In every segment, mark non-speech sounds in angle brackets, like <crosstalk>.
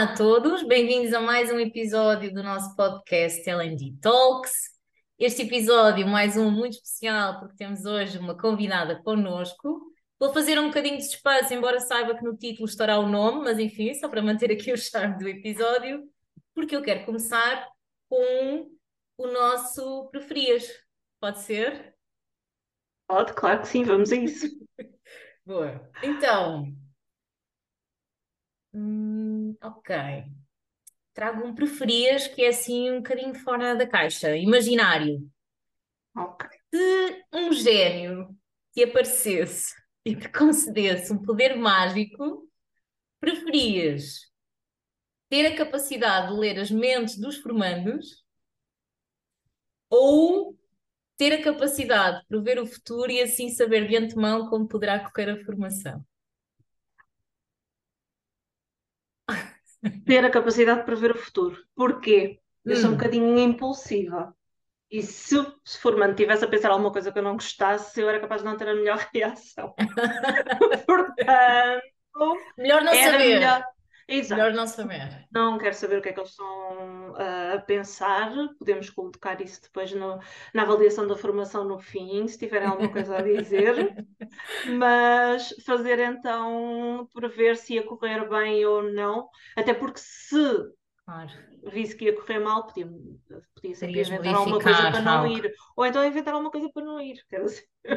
Olá a todos, bem-vindos a mais um episódio do nosso podcast LND Talks. Este episódio, mais um muito especial, porque temos hoje uma convidada connosco. Vou fazer um bocadinho de suspense, embora saiba que no título estará o nome, mas enfim, só para manter aqui o charme do episódio, porque eu quero começar com o nosso preferias. Pode ser? Pode, claro que sim, vamos a isso. <laughs> Boa. Então, hum, ok. Trago um preferias que é assim um bocadinho fora da caixa, imaginário. Ok. Se um gênio te aparecesse <laughs> e te concedesse um poder mágico, preferias ter a capacidade de ler as mentes dos formandos ou ter a capacidade de prever o futuro e assim saber de antemão como poderá correr a formação? Ter a capacidade de prever o futuro. Porquê? Eu sou um Hum. bocadinho impulsiva. E se, se for mantivesse a pensar alguma coisa que eu não gostasse, eu era capaz de não ter a melhor <laughs> reação. <laughs> Portanto, Melhor não saber. melhor. Exato. Melhor não saber. Não quero saber o que é que eles estão ah, a pensar. Podemos colocar isso depois no- na avaliação da formação no fim, se tiverem alguma coisa a dizer. <laughs> Mas fazer então prever se ia correr bem ou não, até porque se Claro. visse que ia correr mal, podia, podia sempre Terias inventar alguma coisa para não algo. ir. Ou então inventar alguma coisa para não ir.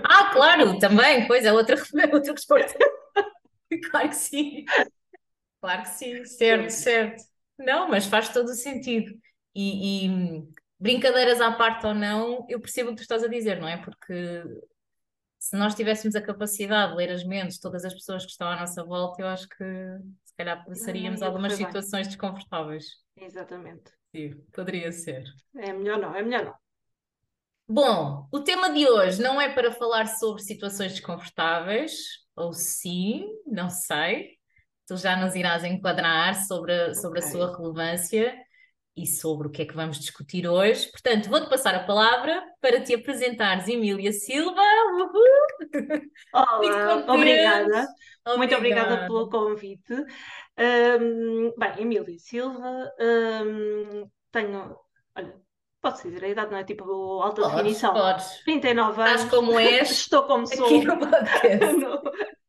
Ah, claro, também, pois é outra, <laughs> outra resposta. <laughs> Claro que sim. Claro que sim, certo, certo. Não, mas faz todo o sentido. E, e, brincadeiras à parte ou não, eu percebo o que tu estás a dizer, não é? Porque se nós tivéssemos a capacidade de ler as mentes de todas as pessoas que estão à nossa volta, eu acho que se calhar passaríamos ia algumas bem. situações desconfortáveis. Exatamente. Sim, poderia ser. É melhor não, é melhor não. Bom, o tema de hoje não é para falar sobre situações desconfortáveis, ou sim, não sei. Tu já nos irás enquadrar sobre, a- sobre a Ok. sua relevância e sobre o que é que vamos discutir hoje. Portanto, vou-te passar a palavra para te apresentares, Emília Silva. Uhul! Olá, contente. obrigada. Muito obrigada Obrigada. pelo convite. Hum, bem, Emília Silva, hum, tenho, olha, posso dizer a idade, não é tipo alta Podes, definição, podes. 39 Estás anos, como és <laughs> estou como sou. aqui no podcast.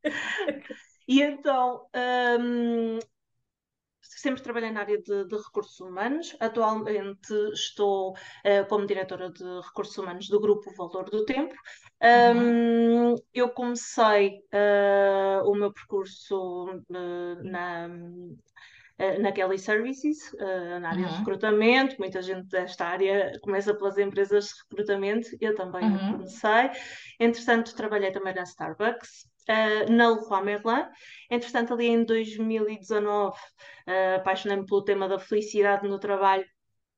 <laughs> E então, hum, sempre trabalhei na área de, de recursos humanos. Atualmente estou eh, como diretora de recursos humanos do Grupo Valor do Tempo. Uhum. Hum, eu comecei eh, o meu percurso eh, na, na Kelly Services, na área de Uhum. recrutamento. Muita gente desta área começa pelas empresas de recrutamento, eu também Uhum. comecei. Entretanto, trabalhei também na Starbucks, eh, na Leroy Merlin. Entretanto, ali em 2019, eh, apaixonei-me pelo tema da felicidade no trabalho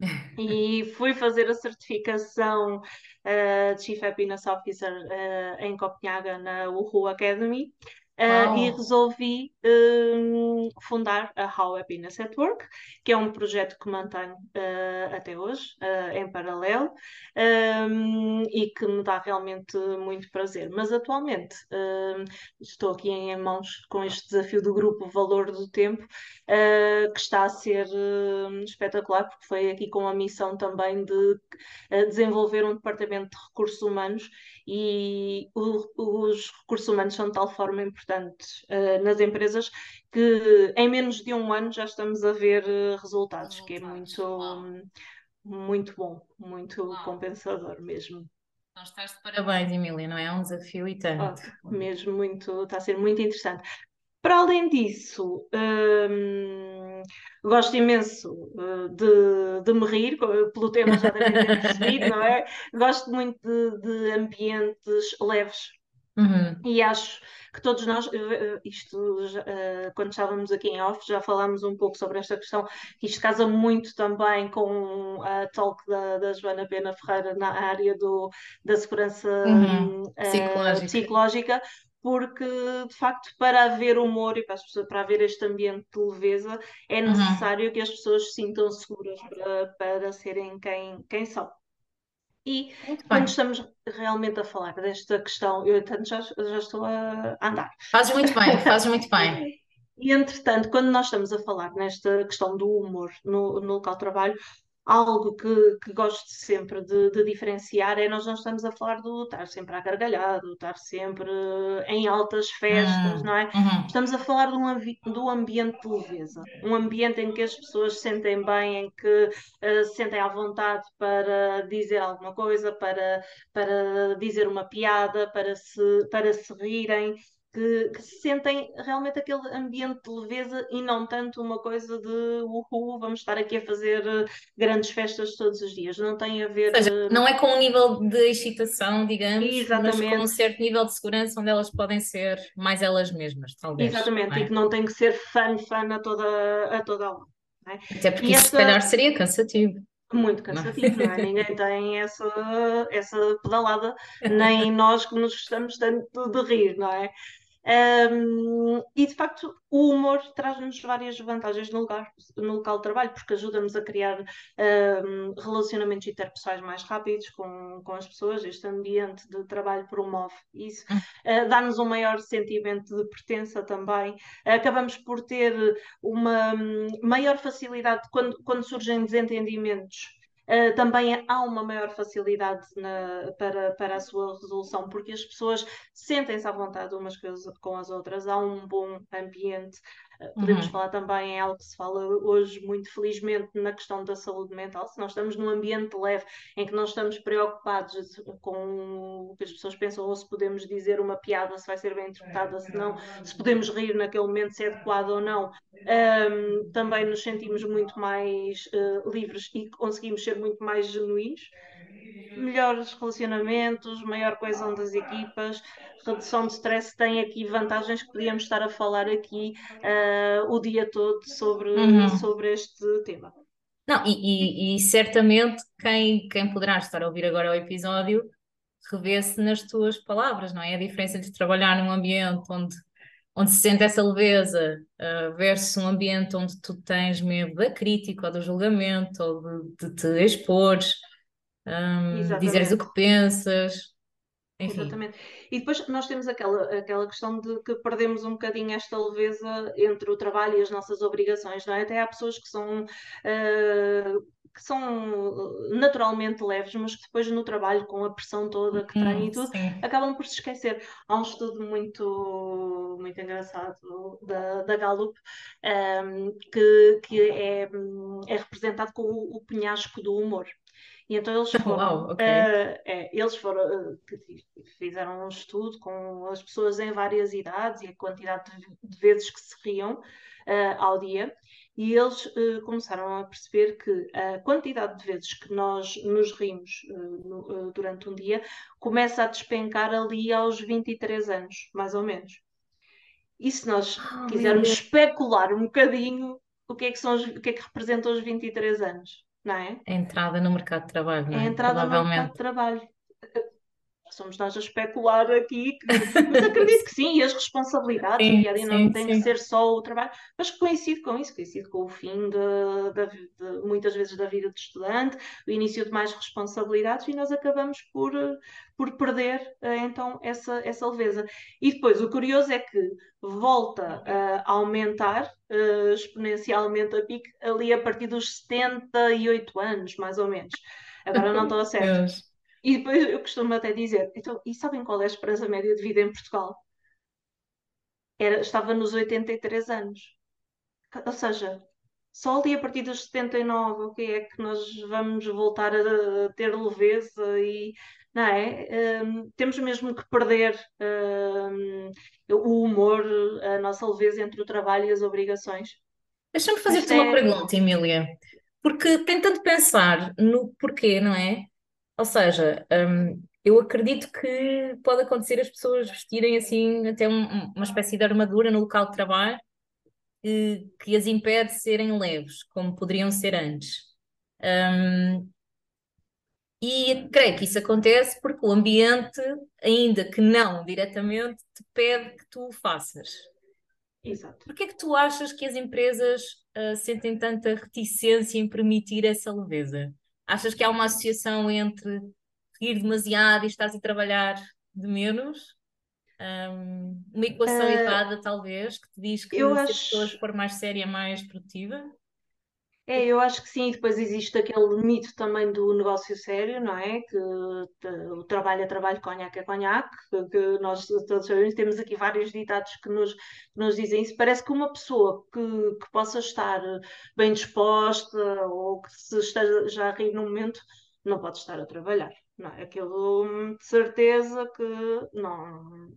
<laughs> e fui fazer a certificação eh, de Chief Happiness Officer eh, em Copenhaga na Uhu Academy. Eh, e resolvi hum, fundar a How Happiness at Work, que é um projeto que mantenho eh, até hoje, eh, em paralelo, hum, e que me dá realmente muito prazer. Mas atualmente hum, estou aqui em mãos com este desafio do grupo Valor do Tempo, uh, que está a ser uh, espetacular, porque foi aqui com a missão também de uh, desenvolver um departamento de recursos humanos e o, os recursos humanos são de tal forma importantes uh, nas empresas que em menos de um ano já estamos a ver uh, resultados, que é Resultados. muito, Uau. muito bom, muito Uau. compensador mesmo. Então estás de parabéns, Emília, não é? É um desafio e tanto. Oh, mesmo muito, está a ser muito interessante. Para além disso, hum, gosto imenso uh, de, de me rir, pelo tema já devem ter percebido, não é? Gosto muito de, de ambientes leves Uhum. e acho que todos nós, uh, uh, isto, quando estávamos aqui em off, já falámos um pouco sobre esta questão, que isto casa muito também com a talk da, da Joana Pena Ferreira na área do, da segurança Uhum. hum, uh, Psicológica. psicológica, porque de facto para haver humor e para, as pessoas, para haver este ambiente de leveza é Uhum. necessário que as pessoas se sintam seguras para, para serem quem, quem são. E Muito quando bem. estamos realmente a falar desta questão, eu tanto já, já estou a andar. Fazes muito bem, fazes muito bem. <laughs> E, entretanto, quando nós estamos a falar nesta questão do humor no, no local de trabalho, algo que, que gosto sempre de, de, diferenciar é nós não estamos a falar do estar sempre a gargalhar, do estar sempre em altas festas, Hum, não é? uhum. Estamos a falar de um, do ambiente de leveza, um ambiente em que as pessoas se sentem bem, em que uh, se sentem à vontade para dizer alguma coisa, para, para dizer uma piada, para se, para se rirem que, que sentem realmente aquele ambiente de leveza e não tanto uma coisa de uhul, vamos estar aqui a fazer eh, grandes festas todos os dias. Não tem a ver. Ou seja, eh, não é com um nível de excitação, digamos, mas com um Exatamente, certo nível de segurança onde elas podem ser mais elas mesmas, talvez, exatamente, e é? que não tem que ser fã, fã a toda, a toda a hora. é? Até porque E isso se calhar essa, seria cansativo, muito não é? cansativo, não é? Ninguém <laughs> tem essa, essa pedalada, <laughs> nem nós que nos gostamos tanto de rir, não é? Um, e de facto, o humor traz-nos várias vantagens no, lugar, no local de trabalho, porque ajuda-nos a criar um, relacionamentos interpessoais mais rápidos com, com as pessoas. Este ambiente de trabalho promove isso, uh, dá-nos um maior sentimento de pertença também. acabamos por ter uma um, maior facilidade quando, quando surgem desentendimentos. Uh, também há uma maior facilidade na, para, para a sua resolução, porque as pessoas sentem-se à vontade umas com as outras, há um bom ambiente. Podemos Uhum. falar também em algo que se fala hoje, muito felizmente, na questão da saúde mental. Se nós estamos num ambiente leve, em que não estamos preocupados com o que as pessoas pensam, ou se podemos dizer uma piada, se vai ser bem interpretada, se não, se podemos rir naquele momento, se é adequado ou não, um, também nos sentimos muito mais uh, livres e conseguimos ser muito mais genuínos. Melhores relacionamentos, maior coesão das equipas, redução de stress tem aqui vantagens que podíamos estar a falar aqui uh, o dia todo sobre, Uhum. sobre este tema. Não, e, e, e certamente quem, quem poderá estar a ouvir agora o episódio revê-se nas tuas palavras, não é? A diferença entre trabalhar num ambiente onde, onde se sente essa leveza uh, versus um ambiente onde tu tens medo da crítica ou do julgamento ou de, de te expores, um, dizeres o que pensas, enfim. Exatamente. E depois nós temos aquela, aquela questão de que perdemos um bocadinho esta leveza entre o trabalho e as nossas obrigações, não é? Até há pessoas que são. Uh, que são naturalmente leves, mas que depois no trabalho, com a pressão toda que têm hum, e tudo, sim. acabam por se esquecer. Há um estudo muito, muito engraçado da, da Gallup um, que, que é, é representado com o, o penhasco do humor. E então eles <laughs> foram, Uau, okay. uh, é, eles foram, uh, fizeram um estudo com as pessoas em várias idades e a quantidade de, de vezes que se riam uh, ao dia, e eles começaram a perceber que a quantidade de vezes que nós nos rimos no, durante um dia começa a despencar ali aos 23 anos, mais ou menos. E se nós Oh, quisermos especular um bocadinho, o que é que, são os, o que, é que representam os 23 anos? Não é? A entrada no mercado de trabalho, não é? É a entrada no mercado de trabalho. Somos nós a especular aqui, que... mas acredito que sim, e as responsabilidades sim, não tem que ser só o trabalho, mas coincide com isso, coincide com o fim de, de, de, muitas vezes da vida de estudante, o início de mais responsabilidades, e nós acabamos por, por perder então essa, essa leveza. E depois o curioso é que volta a aumentar uh, exponencialmente a pique ali a partir dos 78 anos, mais ou menos. Agora não estou a certo. E depois eu costumo até dizer, então, e sabem qual é a esperança média de vida em Portugal? Era, estava nos 83 anos. Ou seja, só ali a partir dos 79, o que é que nós vamos voltar a, ter leveza e não é? Um, temos mesmo que perder um, o humor, a nossa leveza entre o trabalho e as obrigações. Deixa-me fazer-te uma é... pergunta, Emília, porque tentando pensar no porquê, não é? Ou seja, um, eu acredito que pode acontecer as pessoas vestirem assim até um, uma espécie de armadura no local de trabalho que, que as impede de serem leves, como poderiam ser antes. Um, e creio que isso acontece porque o ambiente, ainda que não diretamente, te pede que tu o faças. Exato. Porquê é que tu achas que as empresas uh, sentem tanta reticência em permitir essa leveza? Achas que há uma associação entre rir demasiado e estás a trabalhar de menos? um, uma equação uh, errada, talvez, que te diz que se acho... a pessoa for mais séria, mais produtiva? É, eu acho que sim. Depois existe aquele mito também do negócio sério, não é? Que o trabalho é trabalho, conhaque é conhaque, que nós todos sabemos. Temos aqui vários ditados que nos, nos dizem isso. Parece que uma pessoa que, que possa estar bem disposta ou que se esteja a rir no momento não pode estar a trabalhar. Não é? Aquilo de certeza que não,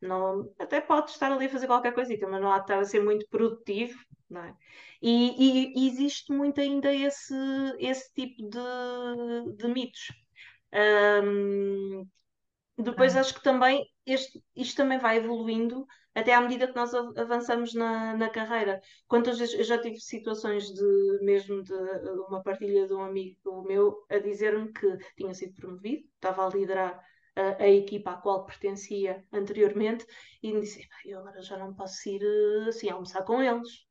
não. Até pode estar ali a fazer qualquer coisita, mas não há de estar a ser muito produtivo é? E, e, existe muito ainda esse, esse tipo de, de mitos. Um, depois ah. acho que também este, isto também vai evoluindo até à medida que nós avançamos na, na carreira. Quantas vezes eu já tive situações de mesmo de uma partilha de um amigo meu a dizer-me que tinha sido promovido, estava a liderar a, a, equipa à qual pertencia anteriormente e me disse, eu agora já não posso ir assim almoçar com eles.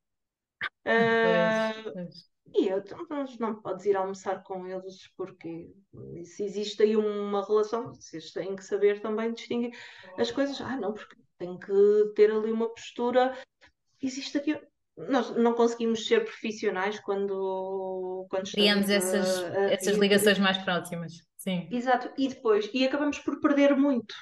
Uh, e eu, então, mas não podes ir almoçar com eles porque se existe aí uma relação, vocês têm que saber também distinguir as coisas. Ah, não, porque tem que ter ali uma postura. Existe aqui. Nós não conseguimos ser profissionais quando, quando Criamos essas, a, a, essas ligações mais próximas. Sim. Exato, e depois, e acabamos por perder muito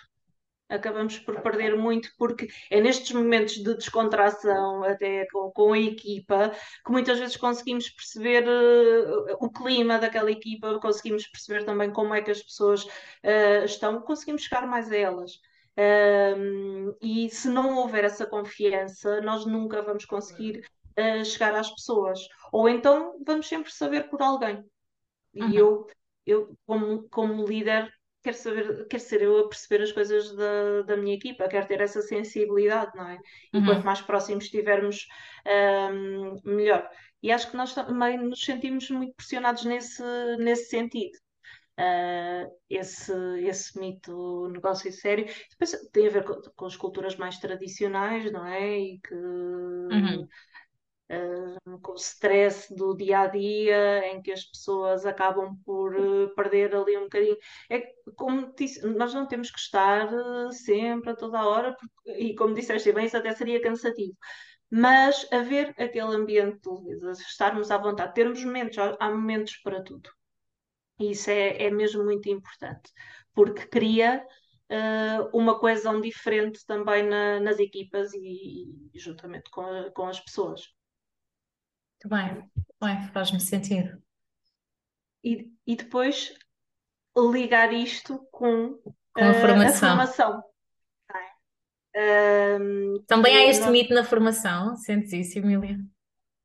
acabamos por perder muito, porque é nestes momentos de descontração, até com, com a equipa, que muitas vezes conseguimos perceber uh, o clima daquela equipa, conseguimos perceber também como é que as pessoas uh, estão, conseguimos chegar mais a elas. Um, e se não houver essa confiança, nós nunca vamos conseguir uh, chegar às pessoas. Ou então vamos sempre saber por alguém. E uhum. eu, eu como, como líder, quero saber, quero ser eu a perceber as coisas da, da minha equipa, quero ter essa sensibilidade, não é? E uhum. quanto mais próximos estivermos, um, melhor. E acho que nós também nos sentimos muito pressionados nesse, nesse sentido. Uh, esse, esse mito negócio sério. Depois tem a ver com, com as culturas mais tradicionais, não é? E que uhum com o stress do dia a dia, em que as pessoas acabam por uh, perder ali um bocadinho. É como disse, nós não temos que estar uh, sempre, a toda a hora, porque, e como disseste bem, isso até seria cansativo. Mas haver aquele ambiente de estarmos à vontade, termos momentos, há momentos para tudo. Isso é, é mesmo muito importante, porque cria uh, uma coesão diferente também na, nas equipas e, e juntamente com, a, com as pessoas. Muito bem, bem, faz-me sentido. E, e depois ligar isto com, com a, formação. a formação. Um, Também há este mito na formação, sentes isso, Emília?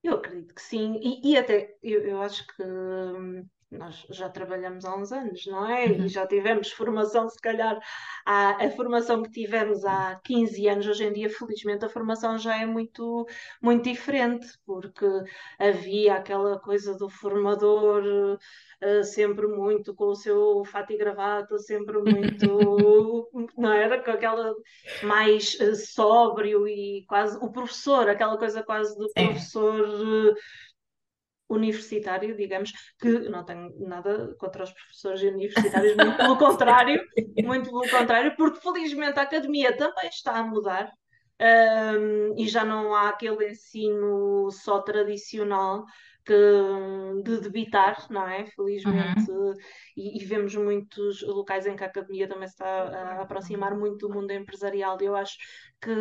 Eu acredito que sim, e, e até eu, eu acho que hum, nós já trabalhamos há uns anos, não é? Uhum. E já tivemos formação, se calhar, a, a formação que tivemos há 15 anos, hoje em dia, felizmente, a formação já é muito, muito diferente, porque havia aquela coisa do formador uh, sempre muito com o seu fato e gravata, sempre muito, <laughs> não era? Com aquela mais uh, sóbrio e quase o professor, aquela coisa quase do professor. Uh, universitário, digamos, que não tenho nada contra os professores universitários, muito pelo contrário, <laughs> muito pelo contrário, porque felizmente a academia também está a mudar. Um, e já não há aquele ensino só tradicional que, de debitar, não é? Felizmente, uhum. e, e, vemos muitos locais em que a academia também se está a aproximar muito do mundo empresarial. E eu acho que,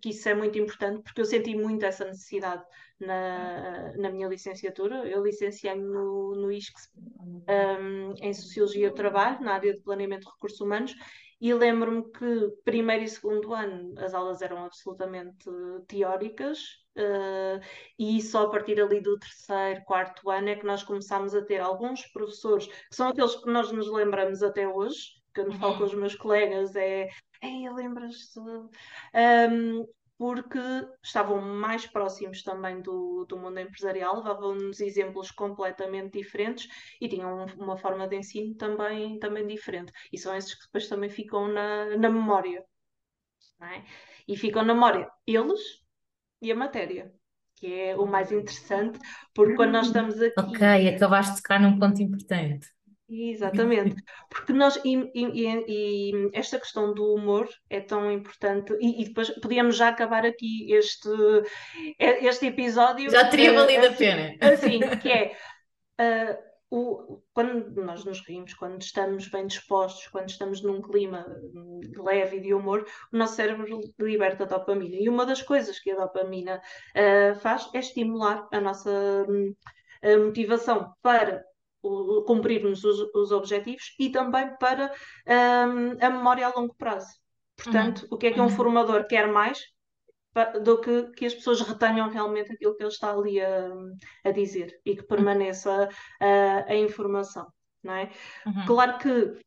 que isso é muito importante porque eu senti muito essa necessidade na, na minha licenciatura. Eu licenciei-me no, no ISCS um, em Sociologia do Trabalho, na área de Planeamento de Recursos Humanos, e lembro-me que primeiro e segundo ano as aulas eram absolutamente teóricas, uh, e só a partir ali do terceiro, quarto ano é que nós começámos a ter alguns professores, que são aqueles que nós nos lembramos até hoje, que eu uhum. falo com os meus colegas, é Ei, lembras-te? Um, porque estavam mais próximos também do, do mundo empresarial, levavam-nos exemplos completamente diferentes e tinham uma forma de ensino também, também diferente. E são esses que depois também ficam na, na memória. É? E ficam na memória eles e a matéria, que é o mais interessante, porque quando nós estamos aqui. Ok, acabaste de tocar num ponto importante. Exatamente, porque nós e, e- e esta questão do humor é tão importante, e, e depois podíamos já acabar aqui este, este episódio Já teria eh, valido a assim, pena. assim, que é eh, o, quando nós nos rimos, quando estamos bem dispostos, quando estamos num clima leve e de humor, o nosso cérebro liberta dopamina. E uma das coisas que a dopamina eh, faz é estimular a nossa hum, a motivação para o- cumprirmos os, os objetivos e também para hum, a memória a longo prazo. Portanto, o que é que um Uhum. formador quer mais do que que as pessoas retenham realmente aquilo que ele está ali a, a dizer e que permaneça a, a informação, não é? Uhum. Claro que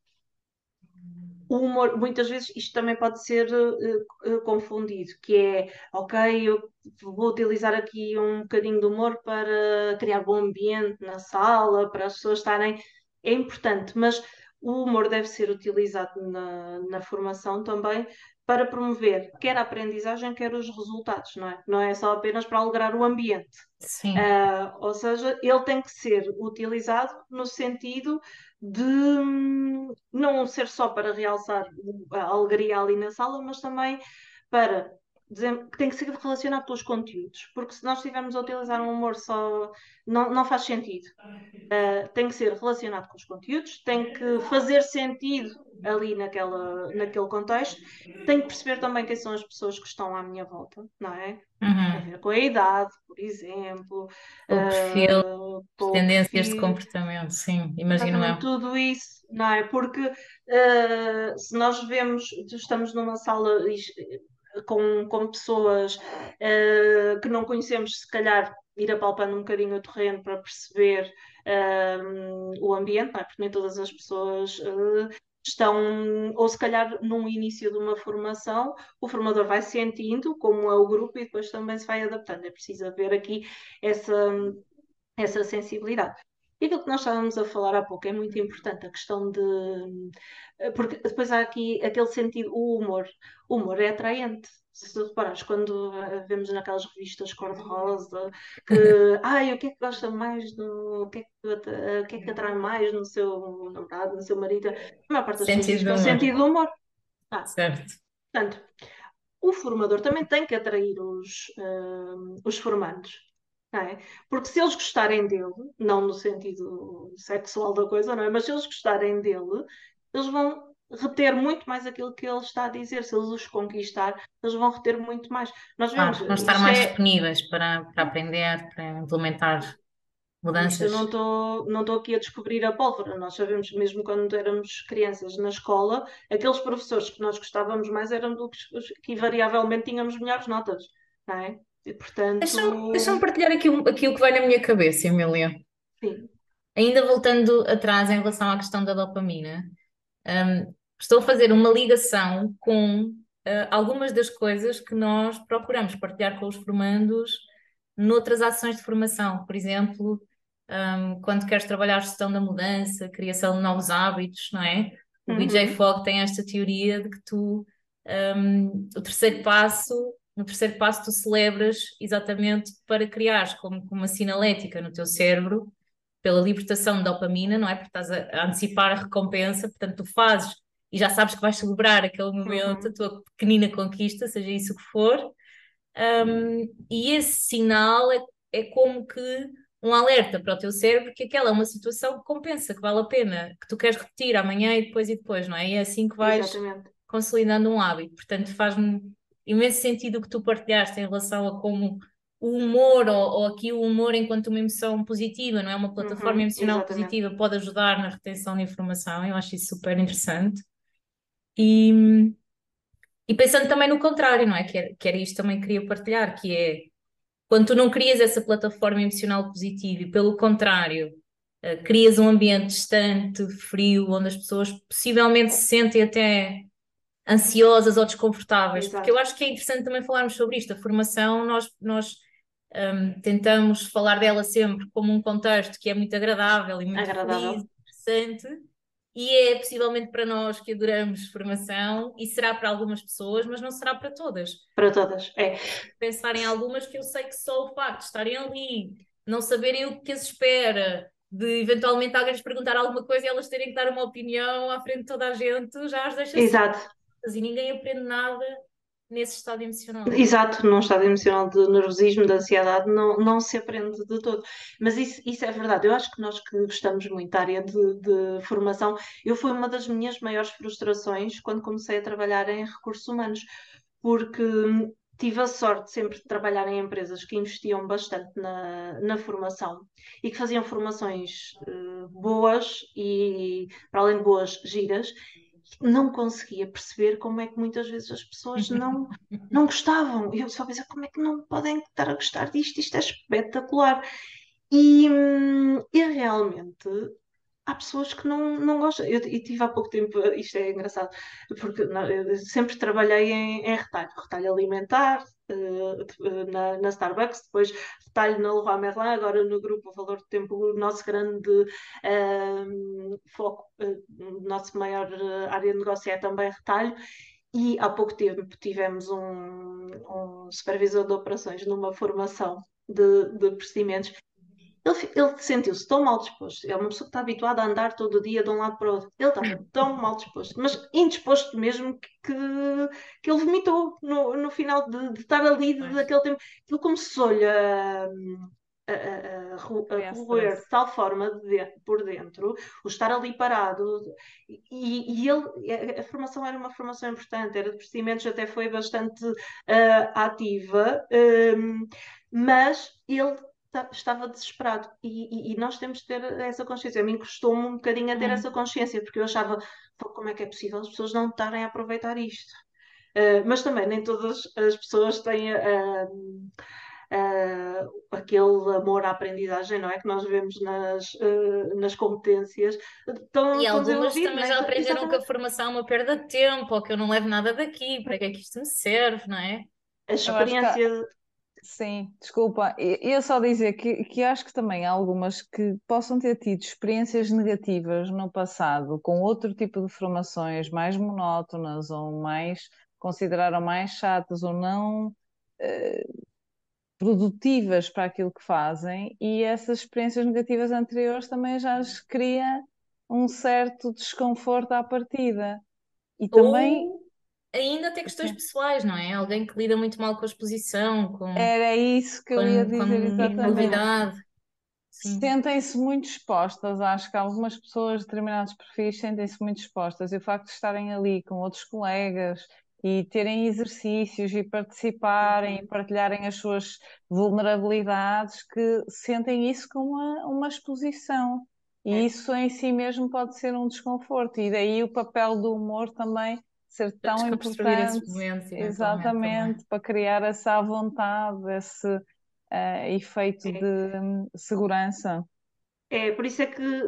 o humor, muitas vezes isto também pode ser eh, eh, confundido, que é, ok, eu vou utilizar aqui um bocadinho de humor para criar bom ambiente na sala, para as pessoas estarem. É importante, mas o humor deve ser utilizado na, na formação também para promover quer a aprendizagem, quer os resultados, não é? Não é só apenas para alegrar o ambiente. Sim. Ah, ou seja, ele tem que ser utilizado no sentido de hum, não ser só para realçar a alegria ali na sala, mas também para que tem que ser relacionado com os conteúdos, porque se nós estivermos a utilizar um humor só, não, não faz sentido. Ah, tem que ser relacionado com os conteúdos, tem que fazer sentido ali naquela, naquele contexto, tem que perceber também quem são as pessoas que estão à minha volta, não é? a Uhum. ver com a idade, por exemplo, O perfil, ah, com tendências de comportamento, sim, imagino eu. tudo isso, não é? Porque ah, se nós vemos, estamos numa sala com, com pessoas ah, que não conhecemos, se calhar ir apalpando um bocadinho o terreno para perceber ah, o ambiente, é? Porque nem todas as pessoas ah, estão, ou se calhar num início de uma formação, o formador vai sentindo como é o grupo e depois também se vai adaptando. É preciso haver aqui essa, essa sensibilidade. E aquilo que nós estávamos a falar há pouco é muito importante, a questão de. Porque depois há aqui aquele sentido, o humor. O humor é atraente. Se tu reparares, quando vemos naquelas revistas cor-de-rosa, que. <laughs> Ai, o que é que gosta mais do. O que é que, o que é que atrai mais no seu namorado, no seu marido? A maior parte das pessoas Sentido é o de humor. sentido do humor. Ah, Certo. portanto, o formador também tem que atrair os, hum, os formandos, é? Porque se eles gostarem dele, não no sentido sexual da coisa, não é? Mas se eles gostarem dele, eles vão reter muito mais aquilo que ele está a dizer. Se eles os conquistar, eles vão reter muito mais. Nós vemos, Claro, vão estar mais é, disponíveis para, para aprender, para implementar isto eu mudanças. não estou não aqui a descobrir a pólvora. Nós sabemos, mesmo quando éramos crianças na escola, aqueles professores que nós gostávamos mais eram dos que invariavelmente tínhamos melhores notas, não é? E Deixa-me portanto, deixa-me partilhar aqui, um- aqui o que vai na minha cabeça, Emília. sim. Ainda voltando atrás em relação à questão da dopamina, hum, estou a fazer uma ligação com ah, algumas das coisas que nós procuramos partilhar com os formandos noutras ações de formação. Por exemplo, hum, quando queres trabalhar a gestão da mudança, criação de novos hábitos, não é? O BJ Uhum. Fogg tem esta teoria de que tu, hum, o terceiro passo, no terceiro passo tu celebras exatamente para criares como, como uma sinalética no teu cérebro pela libertação de dopamina, não é? Porque estás a, antecipar a recompensa, portanto, tu fazes e já sabes que vais celebrar aquele momento, a Uhum. tua pequenina conquista, seja isso que for. Um, e esse sinal é, é como que um alerta para o teu cérebro que aquela é uma situação que compensa, que vale a pena, que tu queres repetir amanhã e depois e depois, não é? E é assim que vais Exatamente. consolidando um hábito. Portanto, faz-me imenso sentido o que tu partilhaste em relação a como o humor, ou, ou aqui o humor enquanto uma emoção positiva, não é? Uma plataforma Uhum. emocional Exatamente. positiva pode ajudar na retenção de informação. Eu acho isso super interessante. E, e pensando também no contrário, não é? Que era, que era isto também que queria partilhar, que é quando tu não crias essa plataforma emocional positiva e pelo contrário, eh, crias um ambiente distante, frio, onde as pessoas possivelmente se sentem até ansiosas ou desconfortáveis, porque eu Exato. acho que é interessante também falarmos sobre isto. A formação, nós, nós hum, tentamos falar dela sempre como um contexto que é muito agradável e muito Agradável. feliz, interessante, e é possivelmente para nós que adoramos formação, e será para algumas pessoas, mas não será para todas. Para todas. É. Pensar em algumas que eu sei que só o facto de estarem ali, não saberem o que as espera, de eventualmente alguém lhes perguntar alguma coisa e elas terem que dar uma opinião à frente de toda a gente, já as deixa Exato. soltas e ninguém aprende nada nesse estado emocional. Exato, num estado emocional de nervosismo, de ansiedade, não, não se aprende de todo. Mas isso, isso é verdade. Eu acho que nós que gostamos muito da área de, de formação, eu fui uma das minhas maiores frustrações quando comecei a trabalhar em recursos humanos, porque tive a sorte sempre de trabalhar em empresas que investiam bastante na, na formação e que faziam formações uh, boas e, para além de boas, giras. Não conseguia perceber como é que muitas vezes as pessoas <laughs> não, não gostavam. Eu só pensava, como é que não podem estar a gostar disto? Isto é espetacular. E, hum, e realmente há pessoas que não, não gostam. Eu, eu tive há pouco tempo, isto é engraçado, porque não, sempre trabalhei em, em retalho, retalho alimentar, uh, na, na, Starbucks, depois retalho na Leroy Merlin, agora no grupo Valor do Tempo, o nosso grande uh, foco, uh, nosso maior área de negócio é também retalho. E há pouco tempo tivemos um, um supervisor de operações numa formação de, de procedimentos ele, ele sentiu-se tão mal disposto. É uma pessoa que está habituada a andar todo o dia de um lado para o outro. Ele estava <laughs> tão mal disposto, mas indisposto mesmo, que, que, ele vomitou no, no final de, de estar ali, de, daquele tempo. Ele começou-lhe a, a, a, a roer de tal forma de, por dentro, o estar ali parado, e, e ele, a, formação era uma formação importante, era de procedimentos, até foi bastante uh, ativa, um, mas ele estava desesperado. E, e, e, nós temos de ter essa consciência. A mim custou-me um bocadinho a ter hum. essa consciência, porque eu achava, como é que é possível as pessoas não estarem a aproveitar isto? Uh, mas também nem todas as pessoas têm uh, uh, aquele amor à aprendizagem, não é? Que nós vemos nas, nas competências. Tão, e algumas também já aprenderam Exatamente. que a formação é uma perda de tempo, ou que eu não levo nada daqui, para que é que isto me serve, não é? A experiência Sim, desculpa. Eu só dizer que, que acho que também há algumas que possam ter tido experiências negativas no passado com outro tipo de formações mais monótonas ou mais consideraram mais chatas ou não eh, produtivas para aquilo que fazem e essas experiências negativas anteriores também já lhes cria um certo desconforto à partida. E também Ou ainda tem questões pessoais, não é? Alguém que lida muito mal com a exposição, com, Era isso que eu com, ia dizer exatamente. novidade. Sentem-se muito expostas, acho que algumas pessoas de determinados perfis sentem-se muito expostas, e o facto de estarem ali com outros colegas e terem exercícios e participarem e uhum. partilharem as suas vulnerabilidades, que sentem isso como uma, uma exposição. E É. isso em si mesmo pode ser um desconforto, e daí o papel do humor também ser tão importante, exatamente, para criar essa vontade, esse uh, efeito é. de um, segurança. É, por isso é que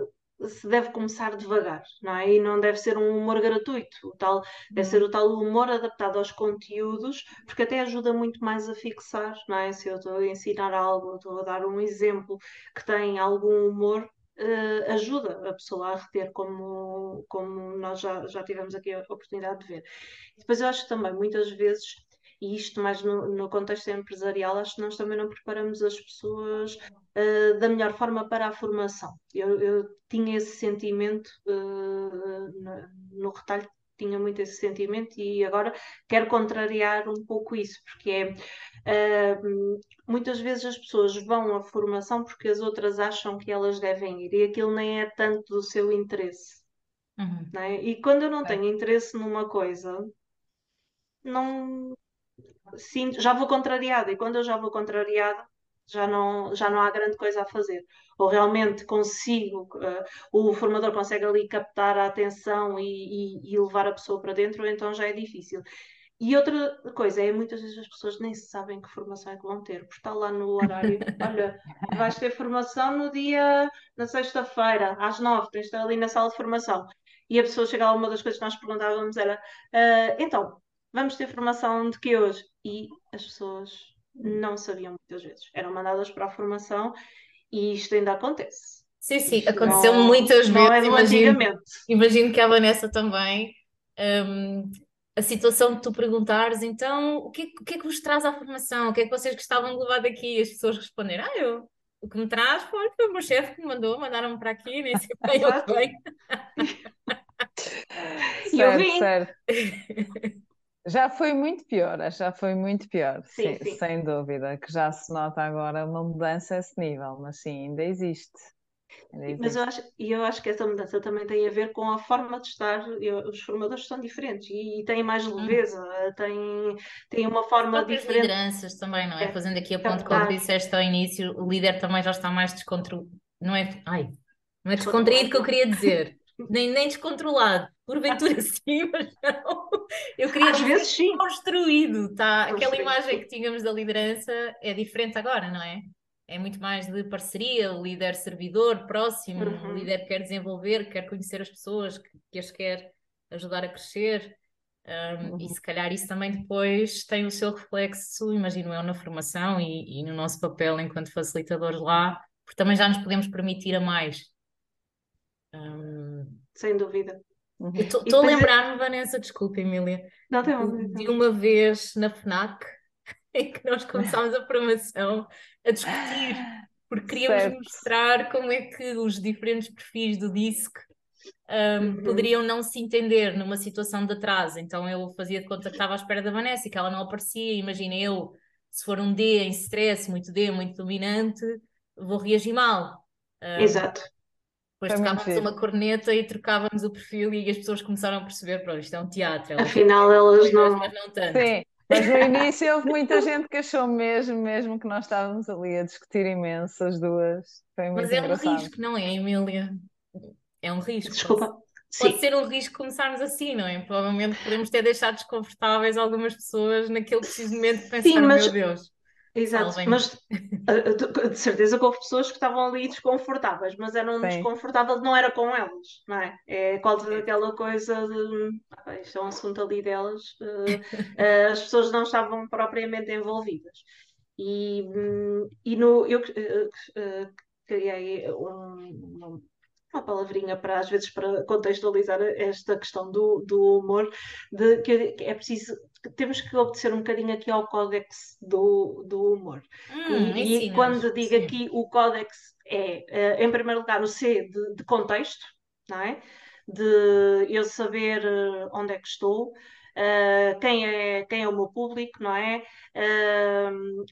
se deve começar devagar, não é? E não deve ser um humor gratuito, o tal, deve ser o tal humor adaptado aos conteúdos, porque até ajuda muito mais a fixar, não é? Se eu estou a ensinar algo, estou a dar um exemplo que tem algum humor, uh, ajuda a pessoa a reter, como, como nós já, já tivemos aqui a oportunidade de ver. Depois eu acho também, muitas vezes, e isto mais no, no contexto empresarial, acho que nós também não preparamos as pessoas uh, da melhor forma para a formação. Eu, eu tinha esse sentimento uh, no, no retalho tinha muito esse sentimento e agora quero contrariar um pouco isso, porque é uh, muitas vezes as pessoas vão à formação porque as outras acham que elas devem ir e aquilo nem é tanto do seu interesse. Uhum. É? E quando eu não é. tenho interesse numa coisa, não sinto, já vou contrariada, e quando eu já vou contrariada, já não, já não há grande coisa a fazer. Ou realmente consigo, uh, o formador consegue ali captar a atenção e, e, e, levar a pessoa para dentro, ou então já é difícil. E outra coisa é, muitas vezes as pessoas nem sabem que formação é que vão ter, porque está lá no horário, olha, vais ter formação no dia, na sexta-feira, às nove, tens de estar ali na sala de formação. E a pessoa chega lá, uma das coisas que nós perguntávamos era, uh, então, vamos ter formação de que hoje? E as pessoas não sabiam muitas vezes. Eram mandadas para a formação e isto ainda acontece. Sim, sim, isto aconteceu não, muitas não vezes. É imagino, imagino que a Vanessa também. Um, a situação de tu perguntares, então, o que, o que é que vos traz à formação? O que é que vocês gostavam de levar daqui? E as pessoas responderem, ah, eu, o que me traz foi, foi o meu chefe que me mandou, mandaram-me para aqui, nem sei bem eu que venho. E eu vim. certo. <laughs> Já foi muito pior, já foi muito pior, Sim, sim, sim. sem dúvida, que já se nota agora uma mudança a esse nível, mas sim, ainda existe. Ainda Mas eu existe. acho, e eu acho que essa mudança também tem a ver com a forma de estar. Eu- os formadores são diferentes e, e têm mais Hum. leveza, têm, têm uma As forma diferente lideranças também, não é? É, Fazendo aqui a ponte com o captar. que disseste ao início, o líder também já está mais descontrolado. Não é, ai, não é descontraído que eu queria dizer, nem, nem descontrolado, porventura <laughs> sim, mas não. Eu queria Às vezes sim. construído, tá? Aquela imagem que tínhamos da liderança é diferente agora, não é? É muito mais de parceria, líder servidor, próximo, Uhum. líder que quer desenvolver, quer conhecer as pessoas, que, que as quer ajudar a crescer. Um, e Uhum. se calhar isso também depois tem o seu reflexo, imagino eu, na formação e, e no nosso papel enquanto facilitadores lá, porque também já nos podemos permitir a mais. Um, Sem dúvida. Uhum. estou a é- lembrar-me, Vanessa, desculpa, Emília, Não tem de, uma vez na FNAC <laughs> em que nós começámos a formação a discutir, porque queríamos Certo. mostrar como é que os diferentes perfis do DISC um, Uhum. poderiam não se entender numa situação de atraso. Então eu fazia de conta que estava à espera da Vanessa e que ela não aparecia. Imagina eu, se for um D em stress, muito D, muito dominante, vou reagir mal. Um, Exato. Depois Foi tocávamos uma corneta e trocávamos o perfil e as pessoas começaram a perceber, pronto, isto é um teatro, elas Afinal, elas não. mas não tanto. Sim, mas no início houve muita gente que achou mesmo, mesmo que nós estávamos ali a discutir imenso as duas. Foi Mas é um engraçado. risco, não é, Emília? É um risco. Pode, Desculpa. pode Sim, ser um risco começarmos assim, não é? Provavelmente podemos ter deixado desconfortáveis algumas pessoas naquele preciso momento que sim, pensaram, mas. meu Deus, Exato, mas de certeza que houve pessoas que estavam ali desconfortáveis, mas eram Sim. desconfortáveis, não era com elas, não é? É quase Certo. aquela coisa de "Ah, isto é um assunto ali delas, uh, <laughs> as pessoas não estavam propriamente envolvidas. E, hum, e no, eu uh, uh, criei um- uma, palavrinha para, às vezes, para contextualizar esta questão do, do humor, de que é preciso temos que obedecer um bocadinho aqui ao códex do, do humor. Hum, E, e quando digo sim. aqui o códex é, eh, em primeiro lugar, o C de, de contexto, não é? De eu saber eh, onde é que estou, eh, quem é, quem é o meu público, não é? Eh,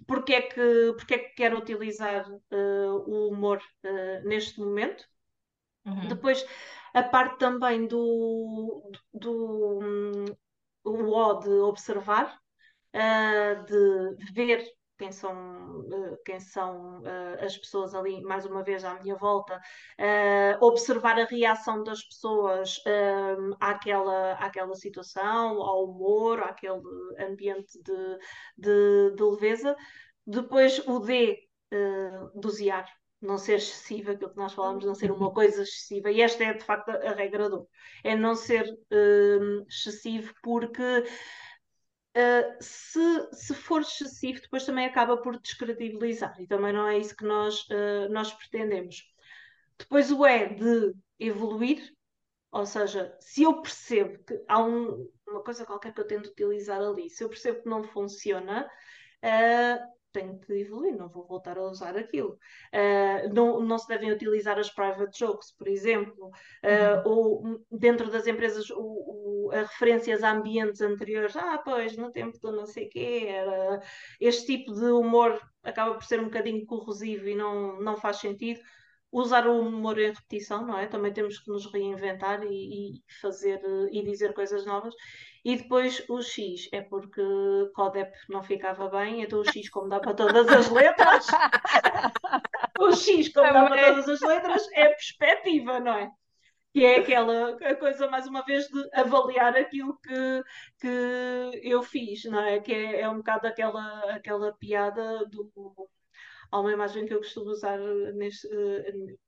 porque é que, porque é que quero utilizar eh, o humor neste momento? Uhum. Depois, a parte também do, do, hum, o de observar, ah, de ver quem são, ah, quem são ah, as pessoas ali, mais uma vez à minha volta, observar a reação das pessoas àquela, àquela situação, ao humor, àquele ambiente de, de, de leveza. Depois, o D, dosear não ser excessiva, aquilo que nós falámos, não ser uma coisa excessiva, e esta é de facto a, regra do é não ser hum, excessivo, porque uh, se, se for excessivo, depois também acaba por descredibilizar, e também não é isso que nós, uh, nós pretendemos. Depois o é de evoluir, ou seja, se eu percebo que há um, uma coisa qualquer que eu tento utilizar ali, se eu percebo que não funciona, uh, tenho que evoluir, não vou voltar a usar aquilo. Uh, não, não se devem utilizar as private jokes, por exemplo, uh, ou dentro das empresas o, o, a referências a ambientes anteriores. Ah, pois, no tempo do não sei o quê, era... este tipo de humor acaba por ser um bocadinho corrosivo e não, não faz sentido. Usar o humor em repetição, não é? Também temos que nos reinventar e, e fazer e dizer coisas novas. E depois o X é porque Codep não ficava bem, então o X, <laughs> como dá para todas as letras, <laughs> o X, como dá para todas as letras, é perspectiva, não é? Que é aquela coisa, mais uma vez, de avaliar aquilo que, que eu fiz, não é? Que é, é um bocado aquela, aquela piada do. Há uma imagem que eu costumo usar neste,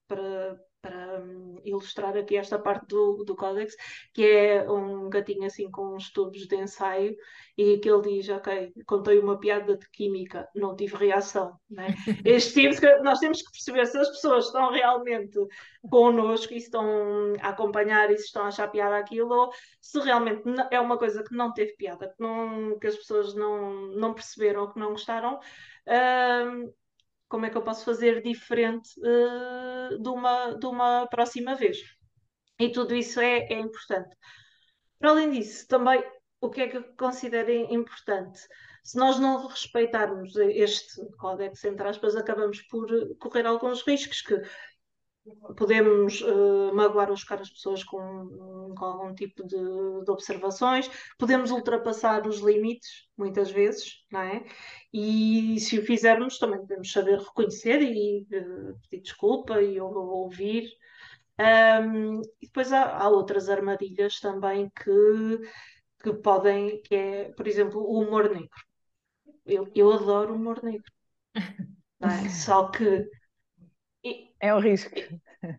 para, para um, ilustrar aqui esta parte do, do códex, que é um gatinho assim com uns tubos de ensaio e que ele diz, ok, contei uma piada de química, não tive reação. Né? <laughs> Este tipo nós temos que perceber se as pessoas estão realmente connosco e estão a acompanhar e se estão a achar piada aquilo, ou se realmente é uma coisa que não teve piada, que, não, que as pessoas não, não perceberam, que não gostaram. Um, como é que eu posso fazer diferente uh, de, uma, de uma próxima vez. E tudo isso é, é importante. Para além disso, também o que é que eu considero importante? Se nós não respeitarmos este códex, entre aspas, acabamos por correr alguns riscos que podemos uh, magoar ou chocar as pessoas com, com algum tipo de, de, observações, podemos ultrapassar os limites, muitas vezes, não é? E se o fizermos, também devemos saber reconhecer e uh, pedir desculpa e ou, ouvir. Um, e depois há, há, outras armadilhas também que, que podem, que é, por exemplo, o humor negro. Eu, eu adoro humor negro. É? <laughs> Só que é um risco.